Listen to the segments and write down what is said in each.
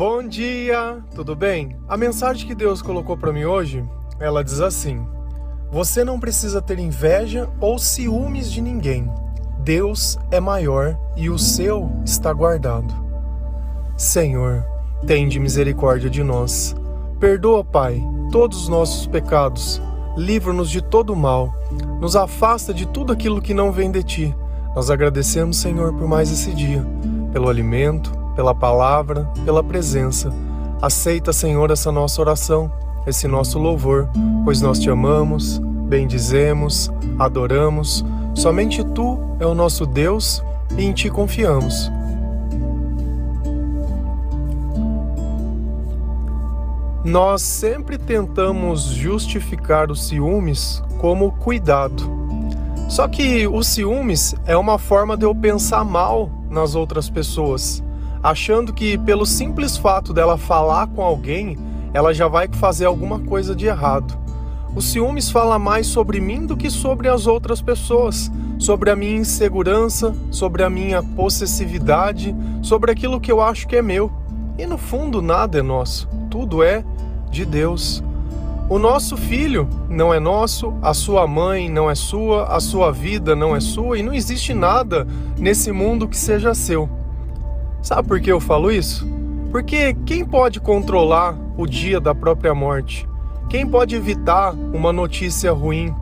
Bom dia, tudo bem? A mensagem que Deus colocou para mim hoje, ela diz assim: Você não precisa ter inveja ou ciúmes de ninguém. Deus é maior e o seu está guardado. Senhor, tende misericórdia de nós. Perdoa, Pai, todos os nossos pecados. Livra-nos de todo mal. Nos afasta de tudo aquilo que não vem de ti. Nós agradecemos, Senhor, por mais esse dia, pelo alimento, pela palavra, pela presença. Aceita, Senhor, essa nossa oração, esse nosso louvor, pois nós te amamos, bendizemos, adoramos. Somente tu é o nosso Deus e em ti confiamos. Nós sempre tentamos justificar os ciúmes como cuidado. Só que o ciúmes é uma forma de eu pensar mal nas outras pessoas achando que pelo simples fato dela falar com alguém, ela já vai fazer alguma coisa de errado. O ciúmes fala mais sobre mim do que sobre as outras pessoas, sobre a minha insegurança, sobre a minha possessividade, sobre aquilo que eu acho que é meu. E no fundo, nada é nosso, tudo é de Deus. O nosso filho não é nosso, a sua mãe não é sua, a sua vida não é sua e não existe nada nesse mundo que seja seu. Sabe por que eu falo isso? Porque quem pode controlar o dia da própria morte? Quem pode evitar uma notícia ruim?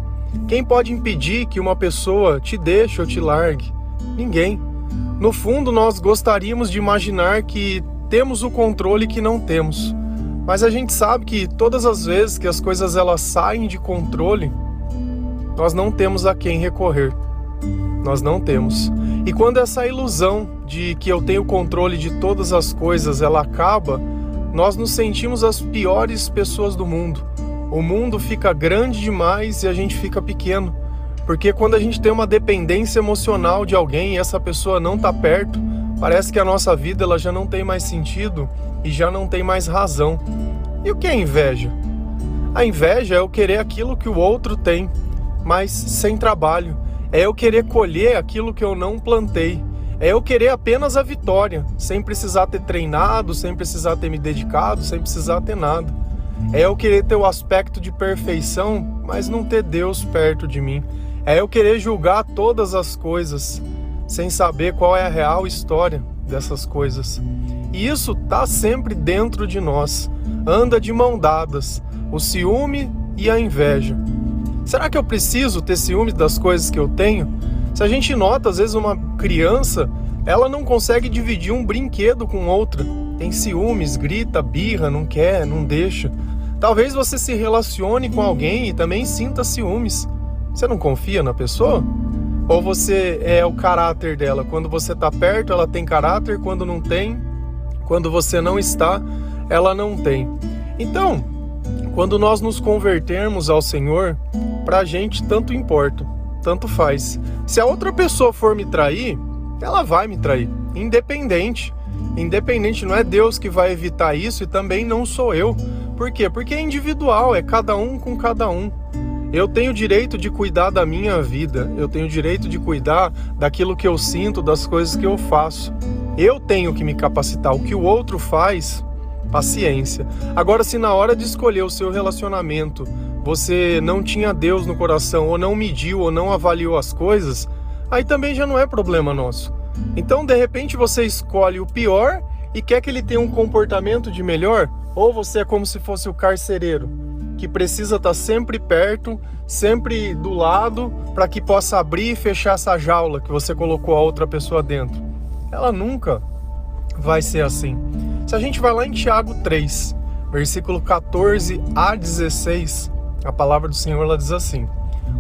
Quem pode impedir que uma pessoa te deixe ou te largue? Ninguém. No fundo, nós gostaríamos de imaginar que temos o controle que não temos. Mas a gente sabe que todas as vezes que as coisas elas saem de controle, nós não temos a quem recorrer. Nós não temos. E quando essa ilusão de que eu tenho controle de todas as coisas ela acaba, nós nos sentimos as piores pessoas do mundo. O mundo fica grande demais e a gente fica pequeno. Porque quando a gente tem uma dependência emocional de alguém e essa pessoa não está perto, parece que a nossa vida ela já não tem mais sentido e já não tem mais razão. E o que é inveja? A inveja é eu querer aquilo que o outro tem, mas sem trabalho é eu querer colher aquilo que eu não plantei. É eu querer apenas a vitória, sem precisar ter treinado, sem precisar ter me dedicado, sem precisar ter nada. É eu querer ter o aspecto de perfeição, mas não ter Deus perto de mim. É eu querer julgar todas as coisas, sem saber qual é a real história dessas coisas. E isso está sempre dentro de nós, anda de mão dadas, o ciúme e a inveja. Será que eu preciso ter ciúmes das coisas que eu tenho? Se a gente nota, às vezes, uma criança, ela não consegue dividir um brinquedo com outra. Tem ciúmes, grita, birra, não quer, não deixa. Talvez você se relacione com alguém e também sinta ciúmes. Você não confia na pessoa? Ou você é o caráter dela? Quando você está perto, ela tem caráter, quando não tem, quando você não está, ela não tem. Então, quando nós nos convertermos ao Senhor, pra gente tanto importa, tanto faz. Se a outra pessoa for me trair, ela vai me trair, independente. Independente, não é Deus que vai evitar isso e também não sou eu. Por quê? Porque é individual, é cada um com cada um. Eu tenho direito de cuidar da minha vida, eu tenho direito de cuidar daquilo que eu sinto, das coisas que eu faço. Eu tenho que me capacitar. O que o outro faz, paciência. Agora, se na hora de escolher o seu relacionamento você não tinha Deus no coração, ou não mediu, ou não avaliou as coisas, aí também já não é problema nosso. Então, de repente, você escolhe o pior e quer que ele tenha um comportamento de melhor, ou você é como se fosse o carcereiro, que precisa estar sempre perto, sempre do lado, para que possa abrir e fechar essa jaula que você colocou a outra pessoa dentro. Ela nunca vai ser assim. Se a gente vai lá em Tiago 3, versículo 14 a 16, a palavra do Senhor ela diz assim: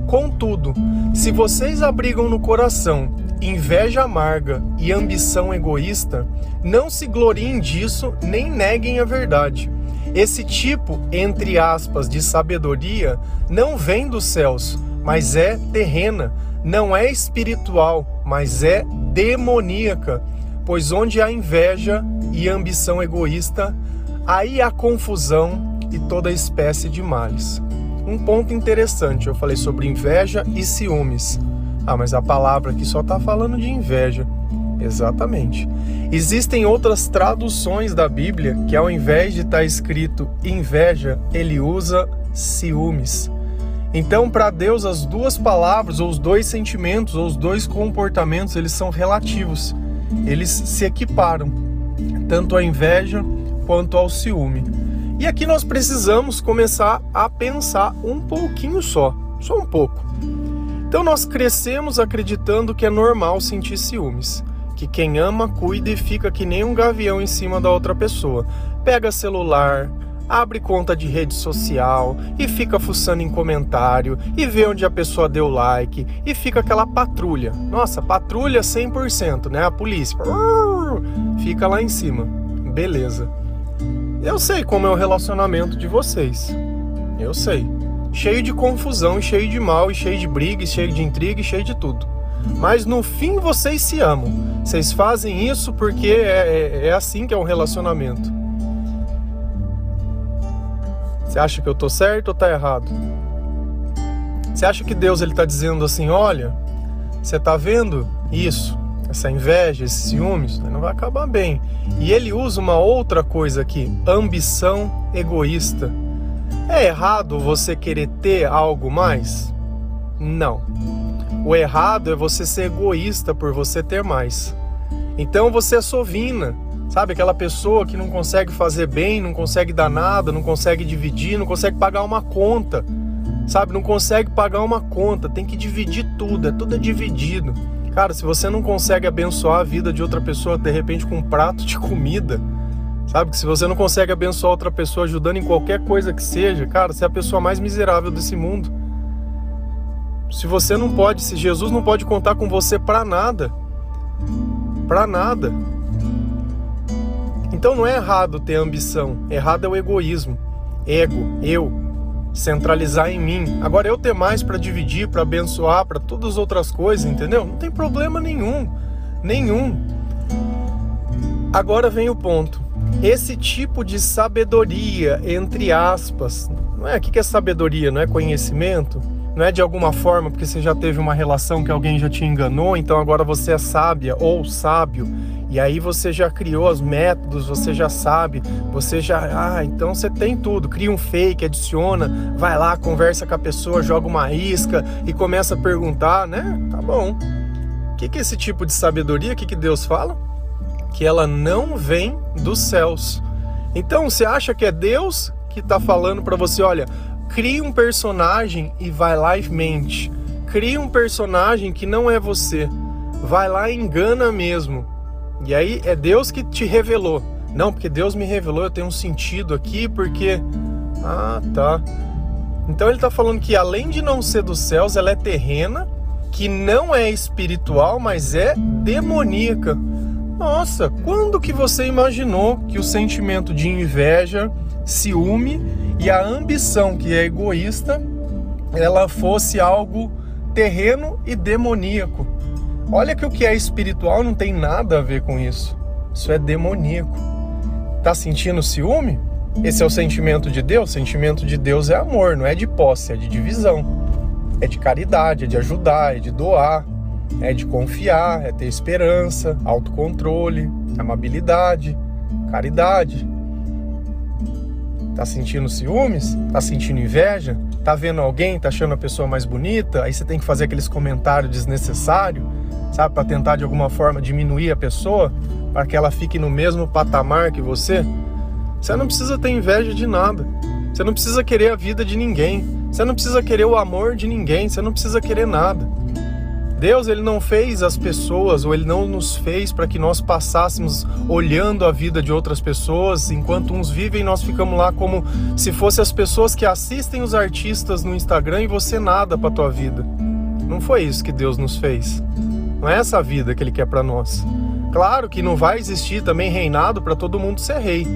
Contudo, se vocês abrigam no coração inveja amarga e ambição egoísta, não se gloriem disso nem neguem a verdade. Esse tipo, entre aspas, de sabedoria não vem dos céus, mas é terrena, não é espiritual, mas é demoníaca. Pois onde há inveja e ambição egoísta, aí há confusão e toda espécie de males um ponto interessante. Eu falei sobre inveja e ciúmes. Ah, mas a palavra aqui só está falando de inveja. Exatamente. Existem outras traduções da Bíblia que, ao invés de estar tá escrito inveja, ele usa ciúmes. Então, para Deus, as duas palavras, ou os dois sentimentos, ou os dois comportamentos, eles são relativos. Eles se equiparam, tanto a inveja quanto ao ciúme. E aqui nós precisamos começar a pensar um pouquinho só, só um pouco. Então, nós crescemos acreditando que é normal sentir ciúmes que quem ama cuida e fica que nem um gavião em cima da outra pessoa. Pega celular, abre conta de rede social e fica fuçando em comentário e vê onde a pessoa deu like e fica aquela patrulha. Nossa, patrulha 100%, né? A polícia fica lá em cima. Beleza. Eu sei como é o relacionamento de vocês. Eu sei. Cheio de confusão, cheio de mal, cheio de briga, cheio de intriga, cheio de tudo. Mas no fim vocês se amam. Vocês fazem isso porque é, é, é assim que é um relacionamento. Você acha que eu tô certo ou tá errado? Você acha que Deus ele tá dizendo assim, olha, você tá vendo isso, essa inveja, esses ciúmes, não vai acabar bem. E ele usa uma outra coisa aqui, ambição egoísta. É errado você querer ter algo mais? Não. O errado é você ser egoísta por você ter mais. Então você é sovina, sabe? Aquela pessoa que não consegue fazer bem, não consegue dar nada, não consegue dividir, não consegue pagar uma conta, sabe? Não consegue pagar uma conta, tem que dividir tudo, é tudo é dividido. Cara, se você não consegue abençoar a vida de outra pessoa de repente com um prato de comida, sabe? Que se você não consegue abençoar outra pessoa ajudando em qualquer coisa que seja, cara, você é a pessoa mais miserável desse mundo. Se você não pode, se Jesus não pode contar com você para nada, para nada. Então não é errado ter ambição, errado é o egoísmo, ego, eu, centralizar em mim. Agora eu ter mais para dividir, para abençoar, para todas as outras coisas, entendeu? Não tem problema nenhum, nenhum. Agora vem o ponto. Esse tipo de sabedoria, entre aspas, não é? O que é sabedoria? Não é conhecimento? não é de alguma forma porque você já teve uma relação que alguém já te enganou, então agora você é sábia ou sábio, e aí você já criou os métodos, você já sabe, você já, ah, então você tem tudo, cria um fake, adiciona, vai lá, conversa com a pessoa, joga uma isca e começa a perguntar, né? Tá bom. O que, que é esse tipo de sabedoria? O que, que Deus fala? Que ela não vem dos céus. Então, você acha que é Deus que está falando para você, olha, Crie um personagem e vai lá e mente. Crie um personagem que não é você. Vai lá e engana mesmo. E aí é Deus que te revelou. Não, porque Deus me revelou, eu tenho um sentido aqui, porque. Ah, tá. Então ele está falando que além de não ser dos céus, ela é terrena, que não é espiritual, mas é demoníaca. Nossa, quando que você imaginou que o sentimento de inveja, ciúme e a ambição, que é egoísta, ela fosse algo terreno e demoníaco. Olha que o que é espiritual não tem nada a ver com isso. Isso é demoníaco. Tá sentindo ciúme? Esse é o sentimento de Deus? O sentimento de Deus é amor, não é de posse, é de divisão. É de caridade, é de ajudar, é de doar, é de confiar, é ter esperança, autocontrole, amabilidade, caridade. Tá sentindo ciúmes? Tá sentindo inveja? Tá vendo alguém, tá achando a pessoa mais bonita? Aí você tem que fazer aqueles comentários desnecessários, sabe, para tentar de alguma forma diminuir a pessoa, para que ela fique no mesmo patamar que você. Você não precisa ter inveja de nada. Você não precisa querer a vida de ninguém. Você não precisa querer o amor de ninguém. Você não precisa querer nada. Deus ele não fez as pessoas ou ele não nos fez para que nós passássemos olhando a vida de outras pessoas, enquanto uns vivem, nós ficamos lá como se fossem as pessoas que assistem os artistas no Instagram e você nada para tua vida. Não foi isso que Deus nos fez. Não é essa vida que ele quer para nós. Claro que não vai existir também reinado para todo mundo ser rei.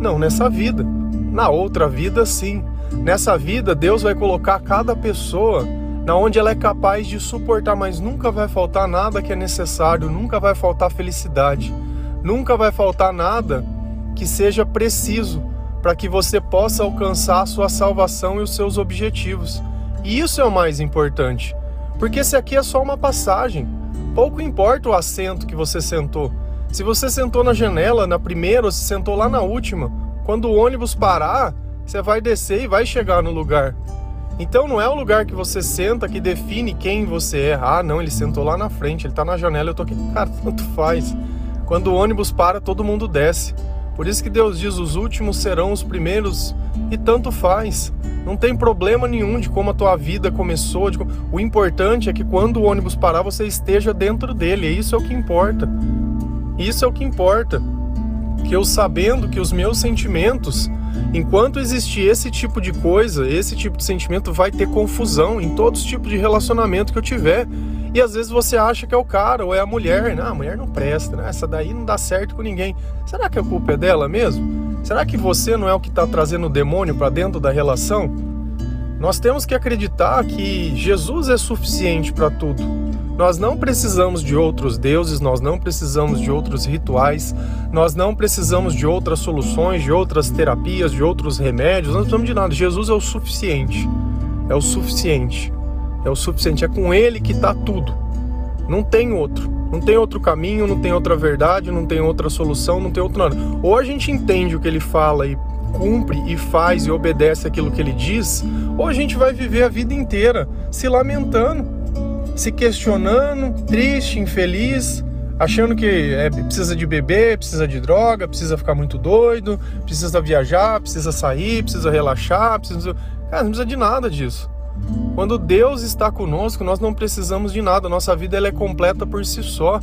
Não nessa vida. Na outra vida sim. Nessa vida Deus vai colocar cada pessoa na onde ela é capaz de suportar, mas nunca vai faltar nada que é necessário, nunca vai faltar felicidade, nunca vai faltar nada que seja preciso para que você possa alcançar a sua salvação e os seus objetivos. E isso é o mais importante, porque esse aqui é só uma passagem. Pouco importa o assento que você sentou. Se você sentou na janela na primeira ou se sentou lá na última, quando o ônibus parar, você vai descer e vai chegar no lugar. Então não é o lugar que você senta que define quem você é. Ah, não, ele sentou lá na frente, ele tá na janela, eu tô aqui. Cara, tanto faz. Quando o ônibus para, todo mundo desce. Por isso que Deus diz: os últimos serão os primeiros, e tanto faz. Não tem problema nenhum de como a tua vida começou. O importante é que quando o ônibus parar, você esteja dentro dele. E isso é o que importa. Isso é o que importa. Que eu sabendo que os meus sentimentos, enquanto existir esse tipo de coisa, esse tipo de sentimento vai ter confusão em todos os tipos de relacionamento que eu tiver. E às vezes você acha que é o cara ou é a mulher. Não, a mulher não presta, né? Essa daí não dá certo com ninguém. Será que a culpa é dela mesmo? Será que você não é o que está trazendo o demônio para dentro da relação? Nós temos que acreditar que Jesus é suficiente para tudo. Nós não precisamos de outros deuses, nós não precisamos de outros rituais, nós não precisamos de outras soluções, de outras terapias, de outros remédios, não precisamos de nada. Jesus é o suficiente. É o suficiente. É o suficiente. É com Ele que está tudo. Não tem outro. Não tem outro caminho, não tem outra verdade, não tem outra solução, não tem outro nada. Ou a gente entende o que ele fala e cumpre e faz e obedece aquilo que ele diz, ou a gente vai viver a vida inteira se lamentando, se questionando, triste, infeliz, achando que é, precisa de beber, precisa de droga, precisa ficar muito doido, precisa viajar, precisa sair, precisa relaxar, precisa. Cara, não precisa de nada disso. Quando Deus está conosco, nós não precisamos de nada, nossa vida ela é completa por si só.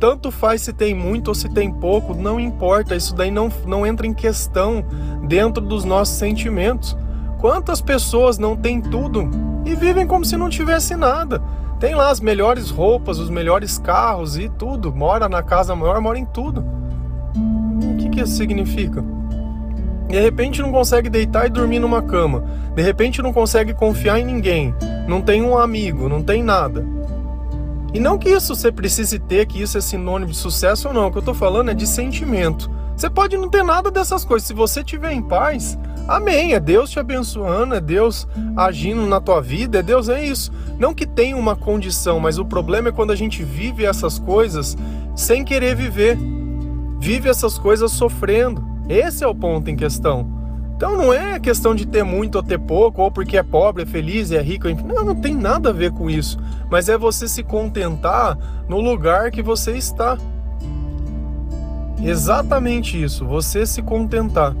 Tanto faz se tem muito ou se tem pouco, não importa, isso daí não, não entra em questão dentro dos nossos sentimentos. Quantas pessoas não têm tudo e vivem como se não tivesse nada? Tem lá as melhores roupas, os melhores carros e tudo, mora na casa maior, mora em tudo. O que, que isso significa? De repente não consegue deitar e dormir numa cama. De repente não consegue confiar em ninguém. Não tem um amigo, não tem nada. E não que isso você precise ter, que isso é sinônimo de sucesso ou não. O que eu tô falando é de sentimento. Você pode não ter nada dessas coisas. Se você estiver em paz, amém. É Deus te abençoando, é Deus agindo na tua vida, é Deus, é isso. Não que tenha uma condição, mas o problema é quando a gente vive essas coisas sem querer viver. Vive essas coisas sofrendo. Esse é o ponto em questão. Então não é questão de ter muito ou ter pouco, ou porque é pobre, é feliz, é rico, enfim. Não, não tem nada a ver com isso. Mas é você se contentar no lugar que você está. Exatamente isso, você se contentar.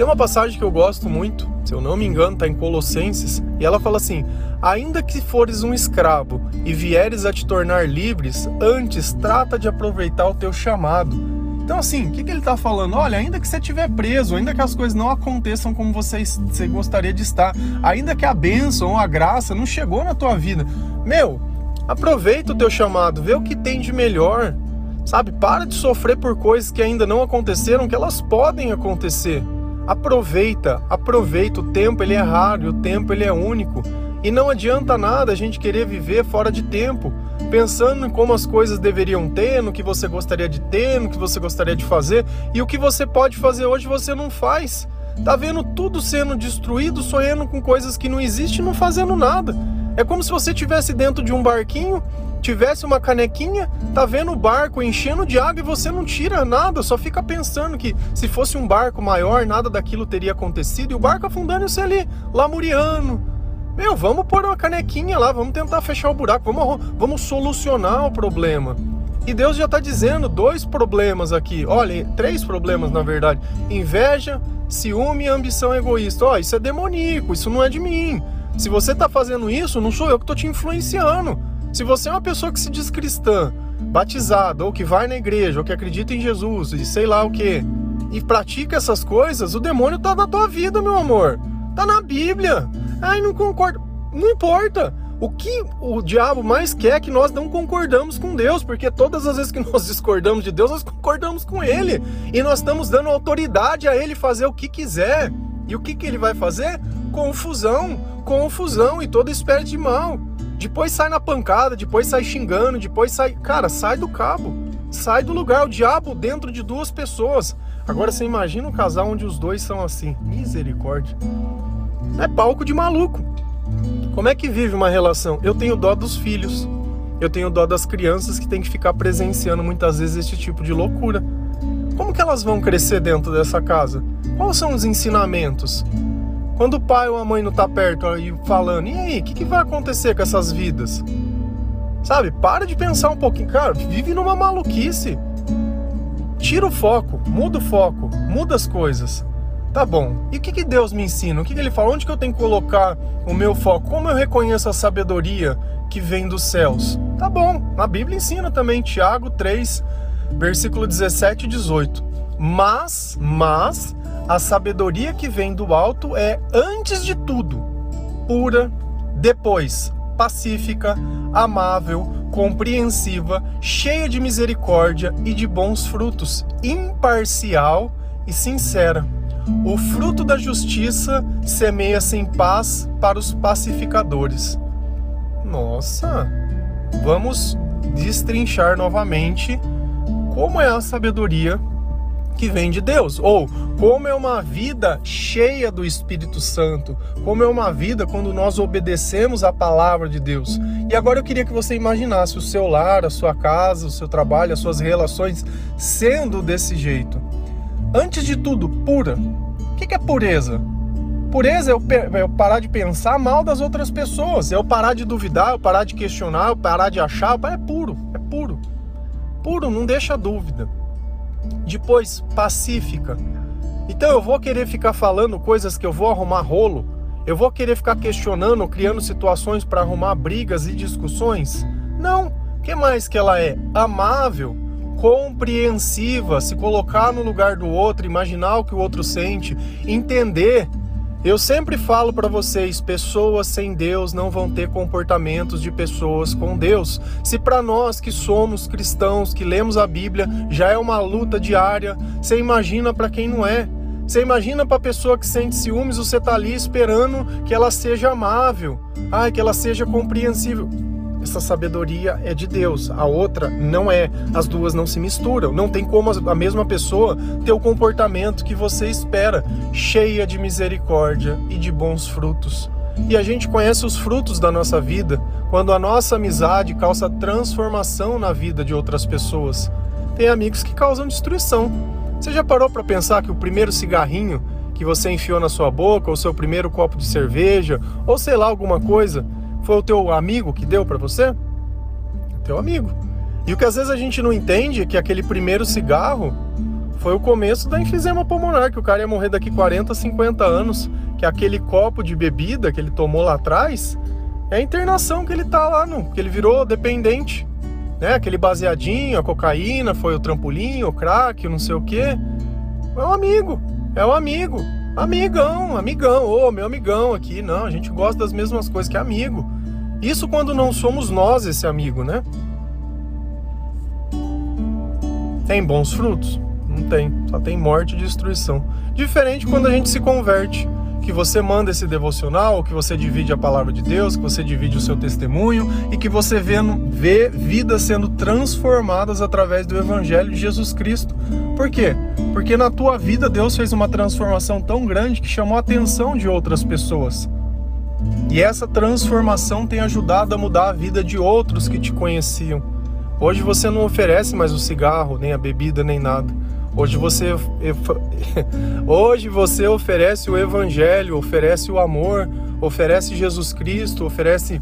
Tem uma passagem que eu gosto muito, se eu não me engano, está em Colossenses, e ela fala assim: Ainda que fores um escravo e vieres a te tornar livres, antes trata de aproveitar o teu chamado então, assim, o que, que ele está falando? Olha, ainda que você estiver preso, ainda que as coisas não aconteçam como você, você gostaria de estar, ainda que a bênção a graça não chegou na tua vida, meu, aproveita o teu chamado, vê o que tem de melhor, sabe? Para de sofrer por coisas que ainda não aconteceram, que elas podem acontecer. Aproveita, aproveita. O tempo ele é raro, o tempo ele é único. E não adianta nada a gente querer viver fora de tempo, pensando em como as coisas deveriam ter, no que você gostaria de ter, no que você gostaria de fazer, e o que você pode fazer hoje você não faz. Tá vendo tudo sendo destruído, sonhando com coisas que não existem e não fazendo nada. É como se você tivesse dentro de um barquinho, tivesse uma canequinha, tá vendo o barco enchendo de água e você não tira nada, só fica pensando que se fosse um barco maior, nada daquilo teria acontecido e o barco afundando você ali, lamuriano, meu, vamos pôr uma canequinha lá, vamos tentar fechar o buraco, vamos, vamos solucionar o problema. E Deus já está dizendo dois problemas aqui. Olha, três problemas na verdade: inveja, ciúme e ambição egoísta. Ó, isso é demoníaco, isso não é de mim. Se você está fazendo isso, não sou eu que estou te influenciando. Se você é uma pessoa que se diz cristã, batizada, ou que vai na igreja, ou que acredita em Jesus, e sei lá o que, e pratica essas coisas, o demônio está na tua vida, meu amor. Tá na Bíblia. Ai, não concordo. Não importa. O que o diabo mais quer é que nós não concordamos com Deus, porque todas as vezes que nós discordamos de Deus, nós concordamos com Ele. E nós estamos dando autoridade a Ele fazer o que quiser. E o que, que ele vai fazer? Confusão, confusão e toda espécie de mal. Depois sai na pancada, depois sai xingando, depois sai. Cara, sai do cabo. Sai do lugar. O diabo dentro de duas pessoas. Agora você imagina um casal onde os dois são assim. Misericórdia. É palco de maluco. Como é que vive uma relação? Eu tenho dó dos filhos. Eu tenho dó das crianças que têm que ficar presenciando muitas vezes esse tipo de loucura. Como que elas vão crescer dentro dessa casa? Quais são os ensinamentos? Quando o pai ou a mãe não tá perto aí falando, e aí, o que, que vai acontecer com essas vidas? Sabe, para de pensar um pouquinho, cara, vive numa maluquice. Tira o foco, muda o foco, muda as coisas. Tá bom. E o que, que Deus me ensina? O que, que Ele fala? Onde que eu tenho que colocar o meu foco? Como eu reconheço a sabedoria que vem dos céus? Tá bom. Na Bíblia ensina também, Tiago 3, versículo 17 e 18. Mas, mas, a sabedoria que vem do alto é, antes de tudo, pura, depois, pacífica, amável, compreensiva, cheia de misericórdia e de bons frutos, imparcial e sincera. O fruto da justiça semeia-se em paz para os pacificadores. Nossa, vamos destrinchar novamente como é a sabedoria que vem de Deus, ou como é uma vida cheia do Espírito Santo, como é uma vida quando nós obedecemos a palavra de Deus. E agora eu queria que você imaginasse o seu lar, a sua casa, o seu trabalho, as suas relações sendo desse jeito. Antes de tudo, pura. O que é pureza? Pureza é é eu, parar de pensar mal das outras pessoas, é eu parar de duvidar, eu parar de questionar, eu parar de achar. É puro, é puro. Puro, não deixa dúvida. Depois, pacífica. Então eu vou querer ficar falando coisas que eu vou arrumar rolo? Eu vou querer ficar questionando, criando situações para arrumar brigas e discussões? Não. Que mais que ela é? Amável, compreensiva, se colocar no lugar do outro, imaginar o que o outro sente, entender eu sempre falo para vocês, pessoas sem Deus não vão ter comportamentos de pessoas com Deus. Se para nós que somos cristãos, que lemos a Bíblia, já é uma luta diária, você imagina para quem não é? Você imagina para a pessoa que sente ciúmes, você tá ali esperando que ela seja amável, ai, que ela seja compreensível essa sabedoria é de Deus, a outra não é. As duas não se misturam. Não tem como a mesma pessoa ter o comportamento que você espera, cheia de misericórdia e de bons frutos. E a gente conhece os frutos da nossa vida quando a nossa amizade causa transformação na vida de outras pessoas. Tem amigos que causam destruição. Você já parou para pensar que o primeiro cigarrinho que você enfiou na sua boca, ou seu primeiro copo de cerveja, ou sei lá, alguma coisa, foi o teu amigo que deu para você? Teu amigo. E o que às vezes a gente não entende é que aquele primeiro cigarro foi o começo da enfisema pulmonar, que o cara ia morrer daqui 40, 50 anos, que aquele copo de bebida que ele tomou lá atrás é a internação que ele tá lá, no, que ele virou dependente. Né? Aquele baseadinho, a cocaína, foi o trampolim, o crack, não sei o quê. É um amigo, é um amigo. Amigão, amigão, ô, oh, meu amigão aqui. Não, a gente gosta das mesmas coisas que amigo. Isso quando não somos nós esse amigo, né? Tem bons frutos? Não tem, só tem morte e destruição. Diferente quando a gente se converte que você manda esse devocional, que você divide a palavra de Deus, que você divide o seu testemunho e que você vê, vê vidas sendo transformadas através do Evangelho de Jesus Cristo. Por quê? Porque na tua vida Deus fez uma transformação tão grande que chamou a atenção de outras pessoas. E essa transformação tem ajudado a mudar a vida de outros que te conheciam. Hoje você não oferece mais o cigarro, nem a bebida, nem nada Hoje você, hoje você oferece o Evangelho, oferece o amor, oferece Jesus Cristo, oferece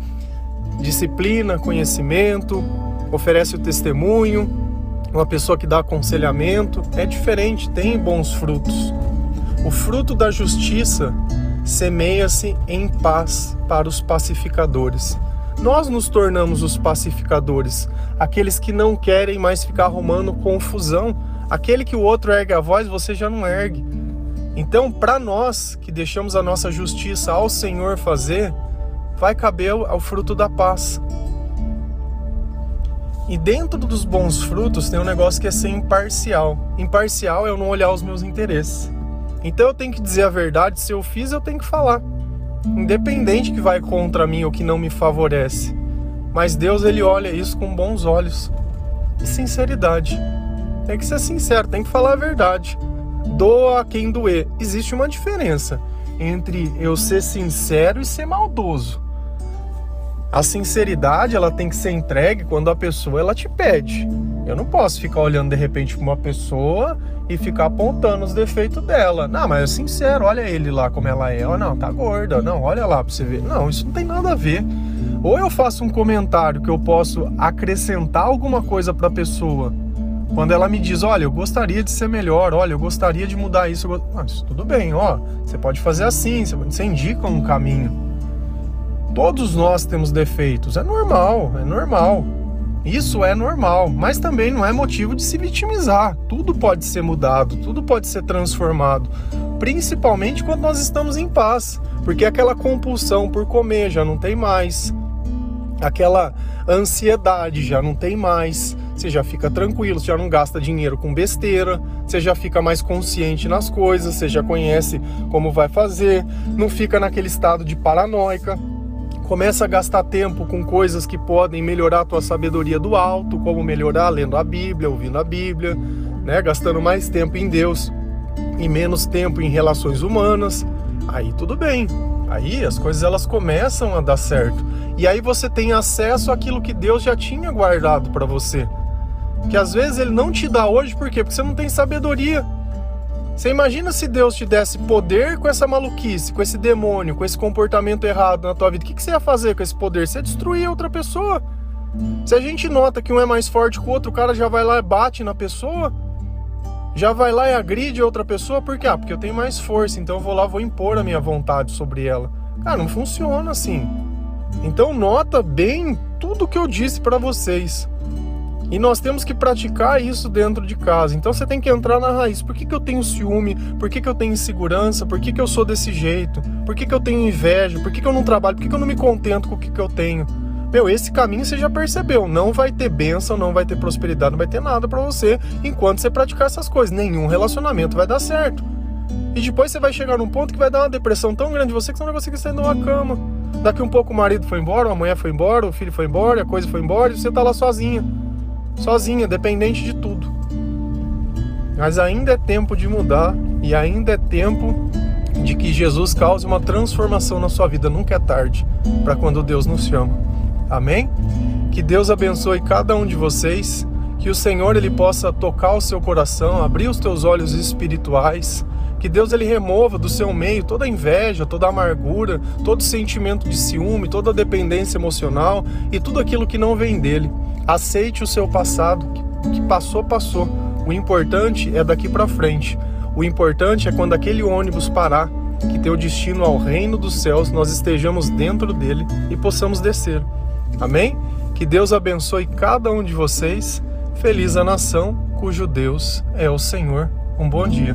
disciplina, conhecimento, oferece o testemunho, uma pessoa que dá aconselhamento. É diferente, tem bons frutos. O fruto da justiça semeia-se em paz para os pacificadores. Nós nos tornamos os pacificadores, aqueles que não querem mais ficar arrumando confusão Aquele que o outro ergue a voz, você já não ergue. Então, para nós que deixamos a nossa justiça ao Senhor fazer, vai caber ao fruto da paz. E dentro dos bons frutos tem um negócio que é ser imparcial. Imparcial é eu não olhar os meus interesses. Então eu tenho que dizer a verdade, se eu fiz, eu tenho que falar. Independente que vai contra mim ou que não me favorece. Mas Deus ele olha isso com bons olhos e sinceridade. Tem que ser sincero, tem que falar a verdade. Doa a quem doer. Existe uma diferença entre eu ser sincero e ser maldoso. A sinceridade ela tem que ser entregue quando a pessoa ela te pede. Eu não posso ficar olhando de repente para uma pessoa e ficar apontando os defeitos dela. Não, mas é sincero, olha ele lá como ela é. Oh, não, tá gorda. Não, olha lá para você ver. Não, isso não tem nada a ver. Ou eu faço um comentário que eu posso acrescentar alguma coisa para a pessoa. Quando ela me diz, olha, eu gostaria de ser melhor, olha, eu gostaria de mudar isso, eu... ah, isso tudo bem, ó, você pode fazer assim, você indica um caminho. Todos nós temos defeitos, é normal, é normal. Isso é normal, mas também não é motivo de se vitimizar. Tudo pode ser mudado, tudo pode ser transformado, principalmente quando nós estamos em paz, porque aquela compulsão por comer já não tem mais, aquela ansiedade já não tem mais. Você já fica tranquilo, você já não gasta dinheiro com besteira, você já fica mais consciente nas coisas, você já conhece como vai fazer, não fica naquele estado de paranoica começa a gastar tempo com coisas que podem melhorar a tua sabedoria do alto, como melhorar lendo a Bíblia, ouvindo a Bíblia, né, gastando mais tempo em Deus e menos tempo em relações humanas, aí tudo bem. Aí as coisas elas começam a dar certo. E aí você tem acesso àquilo que Deus já tinha guardado para você. Que às vezes ele não te dá hoje, por quê? Porque você não tem sabedoria. Você imagina se Deus te desse poder com essa maluquice, com esse demônio, com esse comportamento errado na tua vida? O que você ia fazer com esse poder? Você ia destruir outra pessoa. Se a gente nota que um é mais forte que o outro, o cara já vai lá e bate na pessoa, já vai lá e agride outra pessoa, por quê? Ah, porque eu tenho mais força, então eu vou lá, vou impor a minha vontade sobre ela. Cara, não funciona assim. Então nota bem tudo que eu disse para vocês. E nós temos que praticar isso dentro de casa. Então você tem que entrar na raiz. Por que, que eu tenho ciúme? Por que, que eu tenho insegurança? Por que, que eu sou desse jeito? Por que, que eu tenho inveja? Por que, que eu não trabalho? Por que, que eu não me contento com o que, que eu tenho? Meu, esse caminho você já percebeu. Não vai ter bênção, não vai ter prosperidade, não vai ter nada para você enquanto você praticar essas coisas. Nenhum relacionamento vai dar certo. E depois você vai chegar num ponto que vai dar uma depressão tão grande em você que você não vai conseguir sair de uma cama. Daqui um pouco o marido foi embora, a mulher foi embora, o filho foi embora, a coisa foi embora e você tá lá sozinha sozinha, dependente de tudo. Mas ainda é tempo de mudar e ainda é tempo de que Jesus cause uma transformação na sua vida. Nunca é tarde para quando Deus nos chama. Amém? Que Deus abençoe cada um de vocês, que o Senhor ele possa tocar o seu coração, abrir os teus olhos espirituais, que Deus ele remova do seu meio toda inveja, toda amargura, todo sentimento de ciúme, toda dependência emocional e tudo aquilo que não vem dele. Aceite o seu passado, que passou, passou. O importante é daqui para frente. O importante é quando aquele ônibus parar, que teu destino ao reino dos céus, nós estejamos dentro dele e possamos descer. Amém? Que Deus abençoe cada um de vocês. Feliz a nação cujo Deus é o Senhor. Um bom dia.